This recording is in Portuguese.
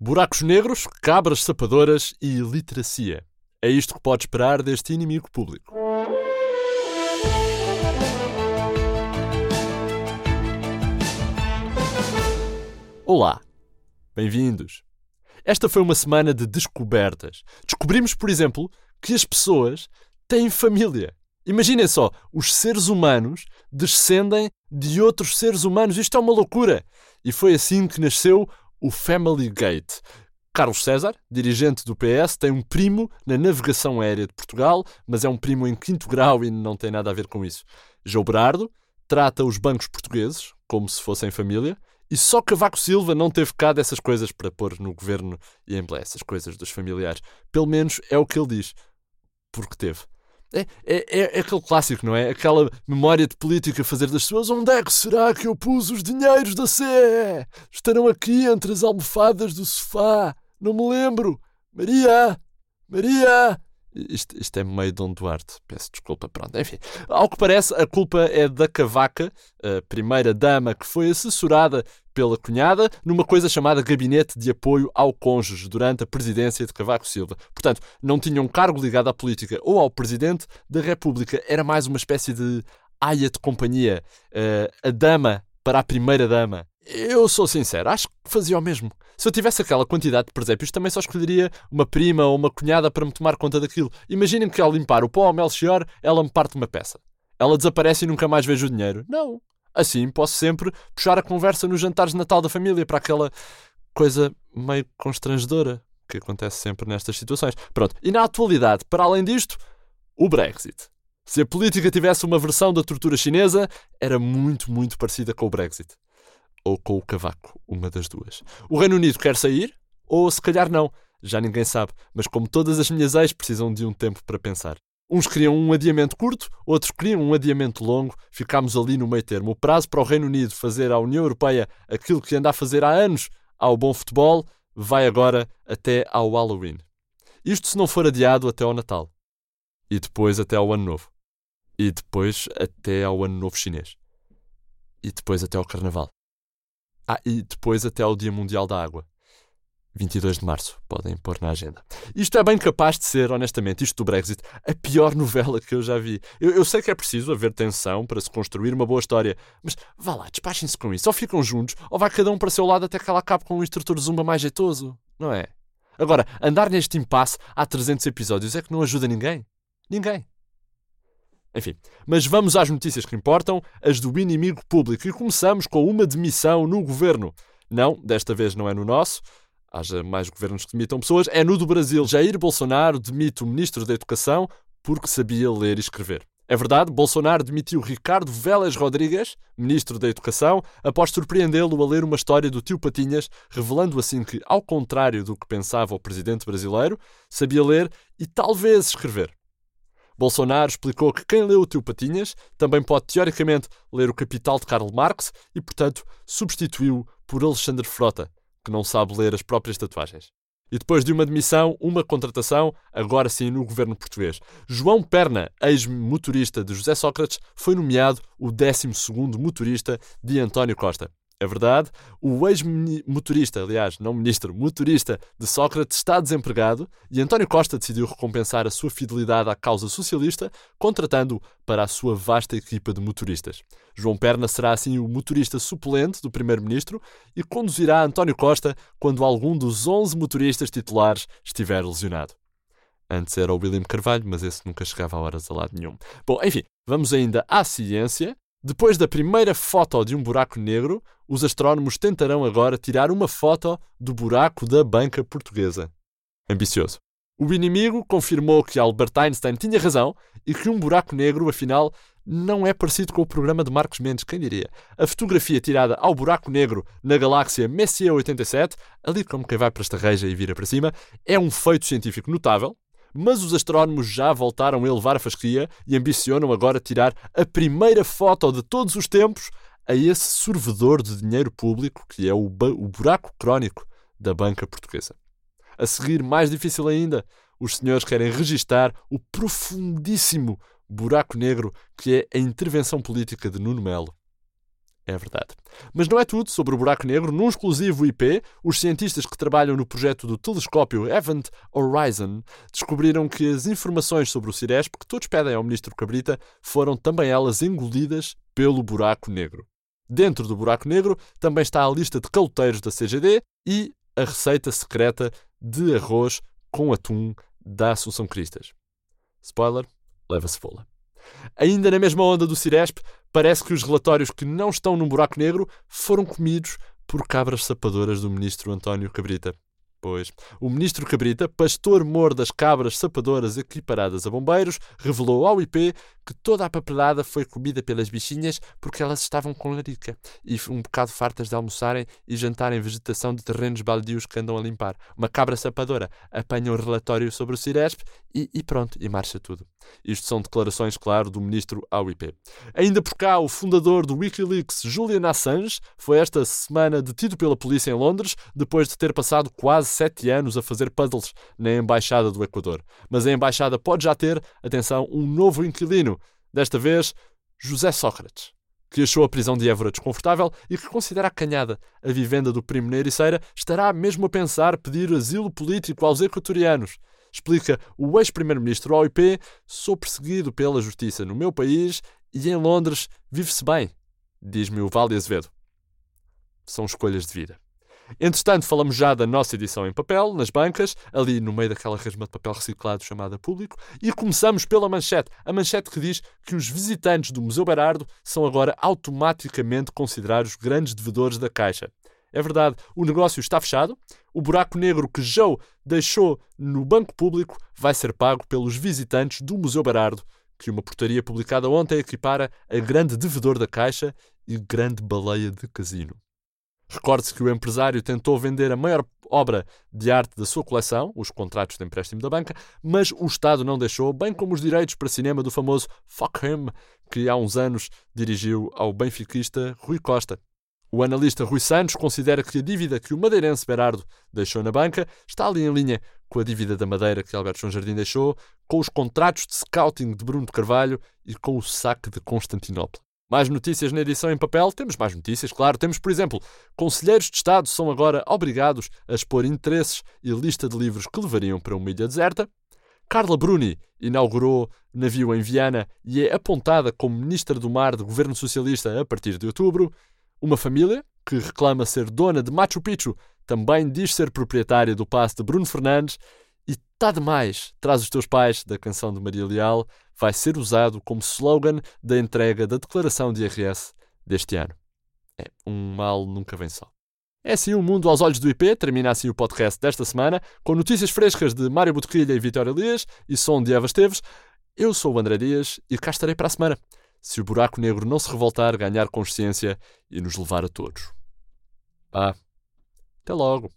Buracos negros, cabras sapadoras e literacia. É isto que pode esperar deste inimigo público. Olá, bem-vindos. Esta foi uma semana de descobertas. Descobrimos, por exemplo, que as pessoas têm família. Imaginem só, os seres humanos descendem de outros seres humanos. Isto é uma loucura. E foi assim que nasceu o Family Gate. Carlos César, dirigente do PS, tem um primo na navegação aérea de Portugal, mas é um primo em quinto grau e não tem nada a ver com isso. João Berardo trata os bancos portugueses como se fossem família e só Cavaco Silva não teve cá dessas coisas para pôr no governo e em essas coisas dos familiares. Pelo menos é o que ele diz. Porque teve. É, é, é, aquele clássico, não é? Aquela memória de política fazer das pessoas onde é que será que eu pus os dinheiros da CE? Estarão aqui entre as almofadas do sofá. Não me lembro. Maria! Maria! Isto, isto, é meio Dom Duarte, peço desculpa, pronto. Enfim, ao que parece, a culpa é da Cavaca, a primeira dama que foi assessorada pela cunhada numa coisa chamada Gabinete de Apoio ao Cônjuge durante a presidência de Cavaco Silva. Portanto, não tinha um cargo ligado à política ou ao presidente da República, era mais uma espécie de aia de companhia, uh, a dama para a primeira dama. Eu sou sincero, acho que fazia o mesmo. Se eu tivesse aquela quantidade de presépios, também só escolheria uma prima ou uma cunhada para me tomar conta daquilo. Imaginem que ao limpar o pó ao Melchior, ela me parte uma peça. Ela desaparece e nunca mais vejo o dinheiro. Não. Assim posso sempre puxar a conversa nos jantares de Natal da família para aquela coisa meio constrangedora que acontece sempre nestas situações. Pronto. E na atualidade, para além disto, o Brexit. Se a política tivesse uma versão da tortura chinesa, era muito, muito parecida com o Brexit ou com o cavaco, uma das duas. O Reino Unido quer sair ou se calhar não, já ninguém sabe, mas como todas as minhas ex precisam de um tempo para pensar. Uns queriam um adiamento curto, outros queriam um adiamento longo. Ficámos ali no meio termo. O prazo para o Reino Unido fazer à União Europeia aquilo que anda a fazer há anos ao bom futebol vai agora até ao Halloween. Isto se não for adiado até ao Natal. E depois até ao Ano Novo. E depois até ao Ano Novo Chinês. E depois até ao Carnaval. Ah, e depois até ao Dia Mundial da Água. 22 de março, podem pôr na agenda. Isto é bem capaz de ser, honestamente, isto do Brexit, a pior novela que eu já vi. Eu, eu sei que é preciso haver tensão para se construir uma boa história, mas vá lá, despachem-se com isso. Ou ficam juntos, ou vai cada um para o seu lado até que ela acabe com um instrutor zumba mais jeitoso, não é? Agora, andar neste impasse há 300 episódios é que não ajuda ninguém. Ninguém. Enfim, mas vamos às notícias que importam, as do inimigo público, e começamos com uma demissão no governo. Não, desta vez não é no nosso, haja mais governos que demitam pessoas, é no do Brasil. Jair Bolsonaro demite o ministro da Educação porque sabia ler e escrever. É verdade, Bolsonaro demitiu Ricardo Vélez Rodrigues, ministro da Educação, após surpreendê-lo a ler uma história do tio Patinhas, revelando assim que, ao contrário do que pensava o presidente brasileiro, sabia ler e talvez escrever. Bolsonaro explicou que quem leu o Tio Patinhas também pode, teoricamente, ler o Capital de Karl Marx e, portanto, substituiu por Alexandre Frota, que não sabe ler as próprias tatuagens. E depois de uma demissão, uma contratação, agora sim no governo português. João Perna, ex-motorista de José Sócrates, foi nomeado o 12 motorista de António Costa. É verdade, o ex-motorista, aliás, não ministro, motorista de Sócrates está desempregado e António Costa decidiu recompensar a sua fidelidade à causa socialista, contratando-o para a sua vasta equipa de motoristas. João Perna será assim o motorista suplente do primeiro-ministro e conduzirá António Costa quando algum dos 11 motoristas titulares estiver lesionado. Antes era o William Carvalho, mas esse nunca chegava a horas a lado nenhum. Bom, enfim, vamos ainda à ciência. Depois da primeira foto de um buraco negro, os astrónomos tentarão agora tirar uma foto do buraco da banca portuguesa. Ambicioso. O inimigo confirmou que Albert Einstein tinha razão e que um buraco negro, afinal, não é parecido com o programa de Marcos Mendes, quem diria? A fotografia tirada ao buraco negro na galáxia Messier 87, ali como quem vai para esta reja e vira para cima, é um feito científico notável, mas os astrónomos já voltaram a elevar a fasquia e ambicionam agora tirar a primeira foto de todos os tempos a esse sorvedor de dinheiro público que é o, o buraco crónico da banca portuguesa. A seguir, mais difícil ainda, os senhores querem registar o profundíssimo buraco negro que é a intervenção política de Nuno Melo. É verdade. Mas não é tudo sobre o buraco negro. Num exclusivo IP, os cientistas que trabalham no projeto do telescópio Event Horizon descobriram que as informações sobre o Ciresp que todos pedem ao ministro Cabrita foram também elas engolidas pelo buraco negro. Dentro do buraco negro também está a lista de caloteiros da CGD e a receita secreta de arroz com atum da Assunção Cristas. Spoiler, leva-se fola. Ainda na mesma onda do Ciresp, parece que os relatórios que não estão num buraco negro foram comidos por cabras sapadoras do ministro António Cabrita. Pois, o ministro Cabrita, pastor mor das cabras sapadoras equiparadas a bombeiros, revelou ao IP que toda a papelada foi comida pelas bichinhas porque elas estavam com larica e um bocado fartas de almoçarem e jantarem vegetação de terrenos baldios que andam a limpar. Uma cabra sapadora apanha um relatório sobre o Ciresp e, e pronto, e marcha tudo. Isto são declarações, claro, do ministro ao IP. Ainda por cá, o fundador do Wikileaks, Julian Assange, foi esta semana detido pela polícia em Londres depois de ter passado quase sete anos a fazer puzzles na Embaixada do Equador. Mas a Embaixada pode já ter, atenção, um novo inquilino. Desta vez, José Sócrates que achou a prisão de Évora desconfortável e que considera acanhada a vivenda do primo na Ericeira, estará mesmo a pensar pedir asilo político aos equatorianos. Explica o ex-primeiro-ministro ao IP, sou perseguido pela justiça no meu país e em Londres vive-se bem, diz-me o Vale Azevedo. São escolhas de vida. Entretanto, falamos já da nossa edição em papel, nas bancas, ali no meio daquela resma de papel reciclado chamada Público, e começamos pela manchete. A manchete que diz que os visitantes do Museu Berardo são agora automaticamente considerados grandes devedores da Caixa. É verdade, o negócio está fechado. O buraco negro que Joe deixou no banco público vai ser pago pelos visitantes do Museu Berardo, que uma portaria publicada ontem equipara a grande devedor da Caixa e grande baleia de casino. Recorde-se que o empresário tentou vender a maior obra de arte da sua coleção, os contratos de empréstimo da banca, mas o Estado não deixou, bem como os direitos para cinema do famoso Fuck Him, que há uns anos dirigiu ao benfiquista Rui Costa. O analista Rui Santos considera que a dívida que o madeirense Berardo deixou na banca está ali em linha com a dívida da Madeira que Alberto João Jardim deixou, com os contratos de scouting de Bruno de Carvalho e com o saque de Constantinopla. Mais notícias na edição em papel? Temos mais notícias, claro. Temos, por exemplo, conselheiros de Estado são agora obrigados a expor interesses e lista de livros que levariam para uma ilha deserta. Carla Bruni inaugurou navio em Viana e é apontada como Ministra do Mar do Governo Socialista a partir de outubro. Uma família, que reclama ser dona de Machu Picchu, também diz ser proprietária do passe de Bruno Fernandes e tá demais, traz os teus pais, da canção de Maria Leal, vai ser usado como slogan da entrega da declaração de IRS deste ano. É, um mal nunca vem só. É assim o mundo aos olhos do IP, termina assim o podcast desta semana, com notícias frescas de Mário Botequilha e Vitória Elias e som de Eva Esteves. Eu sou o André Dias e cá estarei para a semana se o buraco negro não se revoltar, ganhar consciência e nos levar a todos. Ah, até logo!